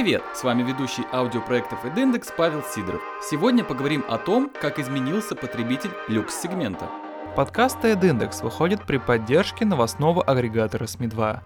Привет! С вами ведущий аудиопроектов AdIndex Павел Сидоров. Сегодня поговорим о том, как изменился потребитель люкс-сегмента. Подкаст AdIndex выходит при поддержке новостного агрегатора СМИ-2.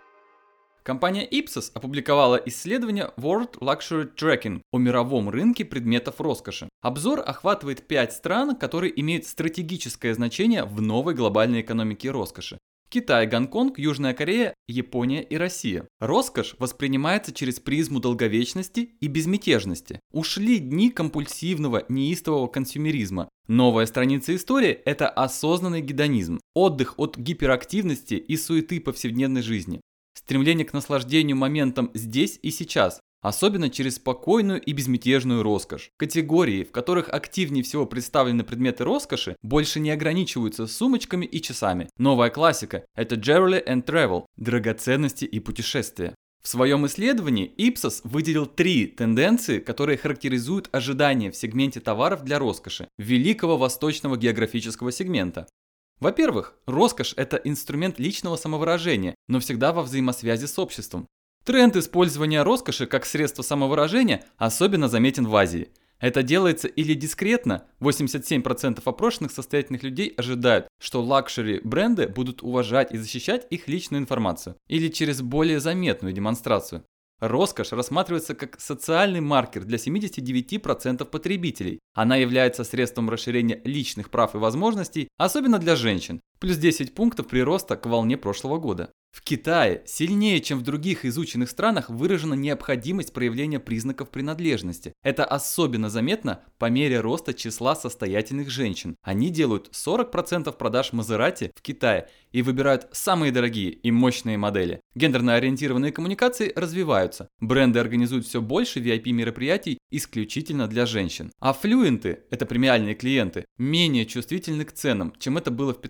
Компания Ipsos опубликовала исследование World Luxury Tracking о мировом рынке предметов роскоши. Обзор охватывает 5 стран, которые имеют стратегическое значение в новой глобальной экономике роскоши. Китай, Гонконг, Южная Корея, Япония и Россия. Роскошь воспринимается через призму долговечности и безмятежности. Ушли дни компульсивного, неистового консюмеризма. Новая страница истории – это осознанный гедонизм, отдых от гиперактивности и суеты повседневной жизни. Стремление к наслаждению моментом здесь и сейчас, особенно через спокойную и безмятежную роскошь. Категории, в которых активнее всего представлены предметы роскоши, больше не ограничиваются сумочками и часами. Новая классика – это jewelry and travel – драгоценности и путешествия. В своем исследовании Ipsos выделил три тенденции, которые характеризуют ожидания в сегменте товаров для роскоши великого восточного географического сегмента. Во-первых, роскошь – это инструмент личного самовыражения, но всегда во взаимосвязи с обществом. Тренд использования роскоши как средства самовыражения особенно заметен в Азии. Это делается или дискретно, 87% опрошенных состоятельных людей ожидают, что luxury бренды будут уважать и защищать их личную информацию, или через более заметную демонстрацию. Роскошь рассматривается как социальный маркер для 79% потребителей. Она является средством расширения личных прав и возможностей, особенно для женщин, плюс 10 пунктов прироста к волне прошлого года. В Китае сильнее, чем в других изученных странах, выражена необходимость проявления признаков принадлежности. Это особенно заметно по мере роста числа состоятельных женщин. Они делают 40% продаж Мазерати в Китае и выбирают самые дорогие и мощные модели. Гендерно ориентированные коммуникации развиваются. Бренды организуют все больше VIP-мероприятий исключительно для женщин. А флюенты, это премиальные клиенты, менее чувствительны к ценам, чем это было в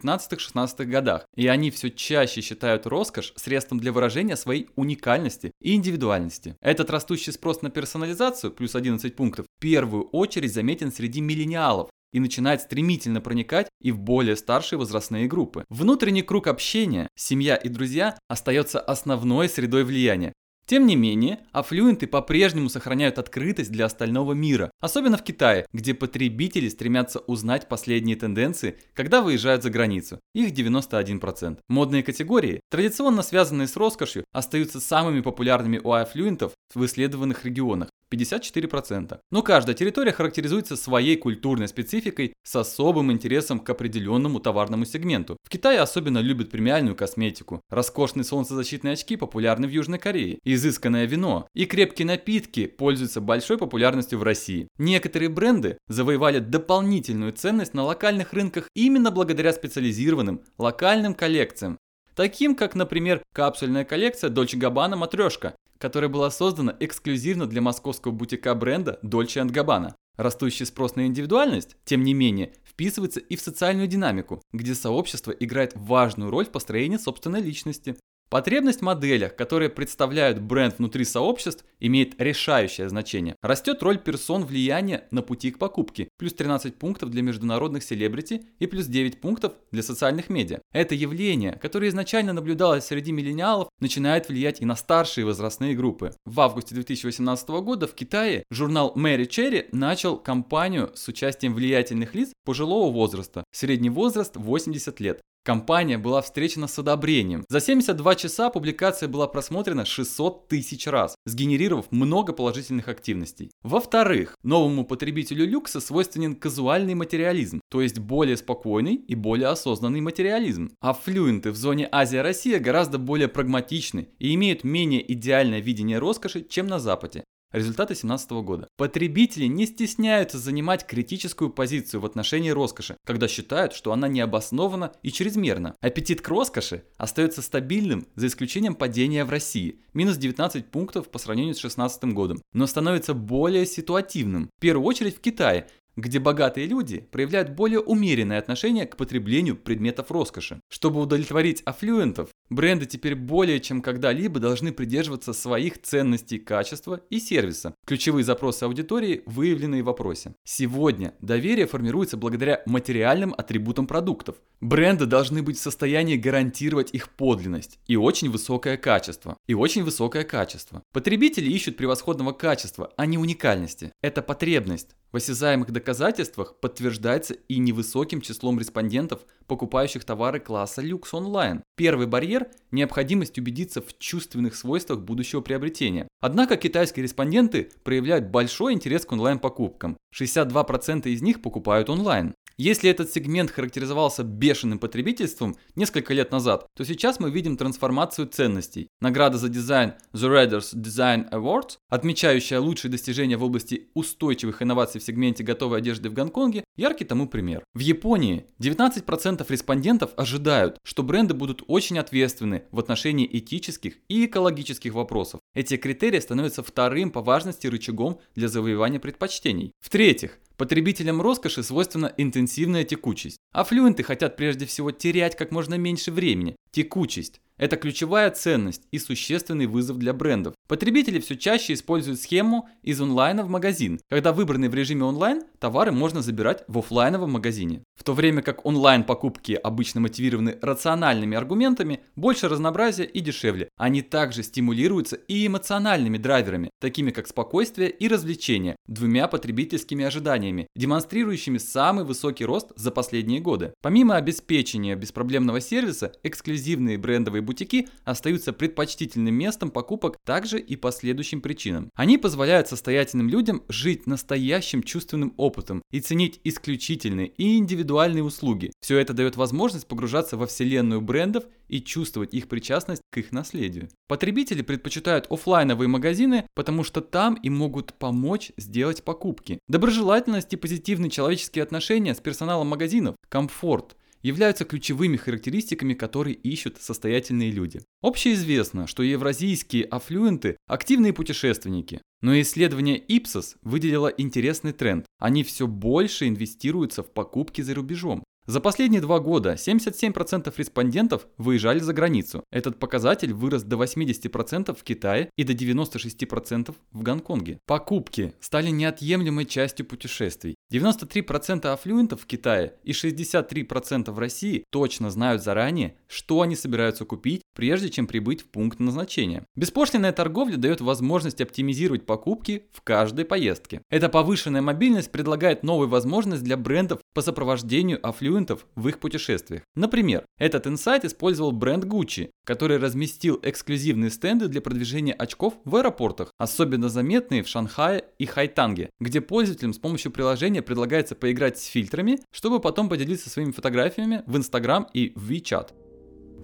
15-16 годах. И они все чаще считают роскошь средством для выражения своей уникальности и индивидуальности. Этот растущий спрос на персонализацию, плюс 11 пунктов, в первую очередь заметен среди миллениалов, и начинает стремительно проникать и в более старшие возрастные группы. Внутренний круг общения, семья и друзья остается основной средой влияния, тем не менее, аффлюенты по-прежнему сохраняют открытость для остального мира, особенно в Китае, где потребители стремятся узнать последние тенденции, когда выезжают за границу. Их 91%. Модные категории, традиционно связанные с роскошью, остаются самыми популярными у аффлюентов в исследованных регионах. 54%. Но каждая территория характеризуется своей культурной спецификой с особым интересом к определенному товарному сегменту. В Китае особенно любят премиальную косметику. Роскошные солнцезащитные очки популярны в Южной Корее. Изысканное вино и крепкие напитки пользуются большой популярностью в России. Некоторые бренды завоевали дополнительную ценность на локальных рынках именно благодаря специализированным локальным коллекциям, таким как, например, капсульная коллекция Dolce Gabbana Матрешка, которая была создана эксклюзивно для московского бутика бренда Dolce Gabbana. Растущий спрос на индивидуальность, тем не менее, вписывается и в социальную динамику, где сообщество играет важную роль в построении собственной личности. Потребность в моделях, которые представляют бренд внутри сообществ, имеет решающее значение. Растет роль персон влияния на пути к покупке, плюс 13 пунктов для международных селебрити и плюс 9 пунктов для социальных медиа. Это явление, которое изначально наблюдалось среди миллениалов, начинает влиять и на старшие возрастные группы. В августе 2018 года в Китае журнал Mary Cherry начал кампанию с участием влиятельных лиц пожилого возраста, средний возраст 80 лет. Компания была встречена с одобрением. За 72 часа публикация была просмотрена 600 тысяч раз, сгенерировав много положительных активностей. Во-вторых, новому потребителю люкса свойственен казуальный материализм, то есть более спокойный и более осознанный материализм. А флюенты в зоне Азия-Россия гораздо более прагматичны и имеют менее идеальное видение роскоши, чем на Западе. Результаты 2017 года. Потребители не стесняются занимать критическую позицию в отношении роскоши, когда считают, что она необоснована и чрезмерна. Аппетит к роскоши остается стабильным за исключением падения в России, минус 19 пунктов по сравнению с 2016 годом, но становится более ситуативным. В первую очередь в Китае, где богатые люди проявляют более умеренное отношение к потреблению предметов роскоши. Чтобы удовлетворить аффлюентов, Бренды теперь более чем когда-либо должны придерживаться своих ценностей качества и сервиса. Ключевые запросы аудитории выявлены в вопросе. Сегодня доверие формируется благодаря материальным атрибутам продуктов. Бренды должны быть в состоянии гарантировать их подлинность и очень высокое качество. И очень высокое качество. Потребители ищут превосходного качества, а не уникальности. Это потребность в осязаемых доказательствах подтверждается и невысоким числом респондентов, покупающих товары класса люкс онлайн. Первый барьер – необходимость убедиться в чувственных свойствах будущего приобретения. Однако китайские респонденты проявляют большой интерес к онлайн-покупкам. 62% из них покупают онлайн. Если этот сегмент характеризовался бешеным потребительством несколько лет назад, то сейчас мы видим трансформацию ценностей. Награда за дизайн The Readers Design Awards, отмечающая лучшие достижения в области устойчивых инноваций в сегменте готовой одежды в Гонконге, яркий тому пример. В Японии 19% респондентов ожидают, что бренды будут очень ответственны в отношении этических и экологических вопросов. Эти критерии становятся вторым по важности рычагом для завоевания предпочтений. В-третьих, Потребителям роскоши свойственна интенсивная текучесть. А флюенты хотят прежде всего терять как можно меньше времени. Текучесть. Это ключевая ценность и существенный вызов для брендов. Потребители все чаще используют схему из онлайна в магазин, когда выбранные в режиме онлайн товары можно забирать в офлайновом магазине. В то время как онлайн-покупки обычно мотивированы рациональными аргументами, больше разнообразия и дешевле. Они также стимулируются и эмоциональными драйверами, такими как спокойствие и развлечение, двумя потребительскими ожиданиями, демонстрирующими самый высокий рост за последние годы. Помимо обеспечения беспроблемного сервиса, эксклюзивные брендовые бутики остаются предпочтительным местом покупок также и по следующим причинам. Они позволяют состоятельным людям жить настоящим чувственным опытом и ценить исключительные и индивидуальные услуги. Все это дает возможность погружаться во вселенную брендов и чувствовать их причастность к их наследию. Потребители предпочитают офлайновые магазины, потому что там им могут помочь сделать покупки. Доброжелательность и позитивные человеческие отношения с персоналом магазинов, комфорт – являются ключевыми характеристиками, которые ищут состоятельные люди. Общеизвестно, что евразийские аффлюенты – активные путешественники. Но исследование Ipsos выделило интересный тренд. Они все больше инвестируются в покупки за рубежом. За последние два года 77% респондентов выезжали за границу. Этот показатель вырос до 80% в Китае и до 96% в Гонконге. Покупки стали неотъемлемой частью путешествий. 93% аффлюентов в Китае и 63% в России точно знают заранее, что они собираются купить, прежде чем прибыть в пункт назначения. Беспошлинная торговля дает возможность оптимизировать покупки в каждой поездке. Эта повышенная мобильность предлагает новую возможность для брендов по сопровождению аффлюентов в их путешествиях. Например, этот инсайт использовал бренд Gucci, который разместил эксклюзивные стенды для продвижения очков в аэропортах, особенно заметные в Шанхае и Хайтанге, где пользователям с помощью приложения предлагается поиграть с фильтрами, чтобы потом поделиться своими фотографиями в Instagram и в WeChat.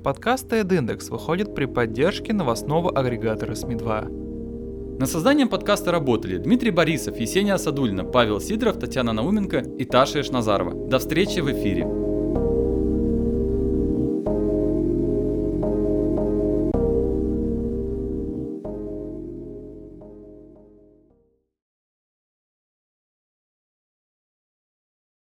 Подкаст TEDx выходит при поддержке новостного агрегатора СМИ-2. Над созданием подкаста работали Дмитрий Борисов, Есения Садульна, Павел Сидоров, Татьяна Науменко и Таша Эшназарова. До встречи в эфире!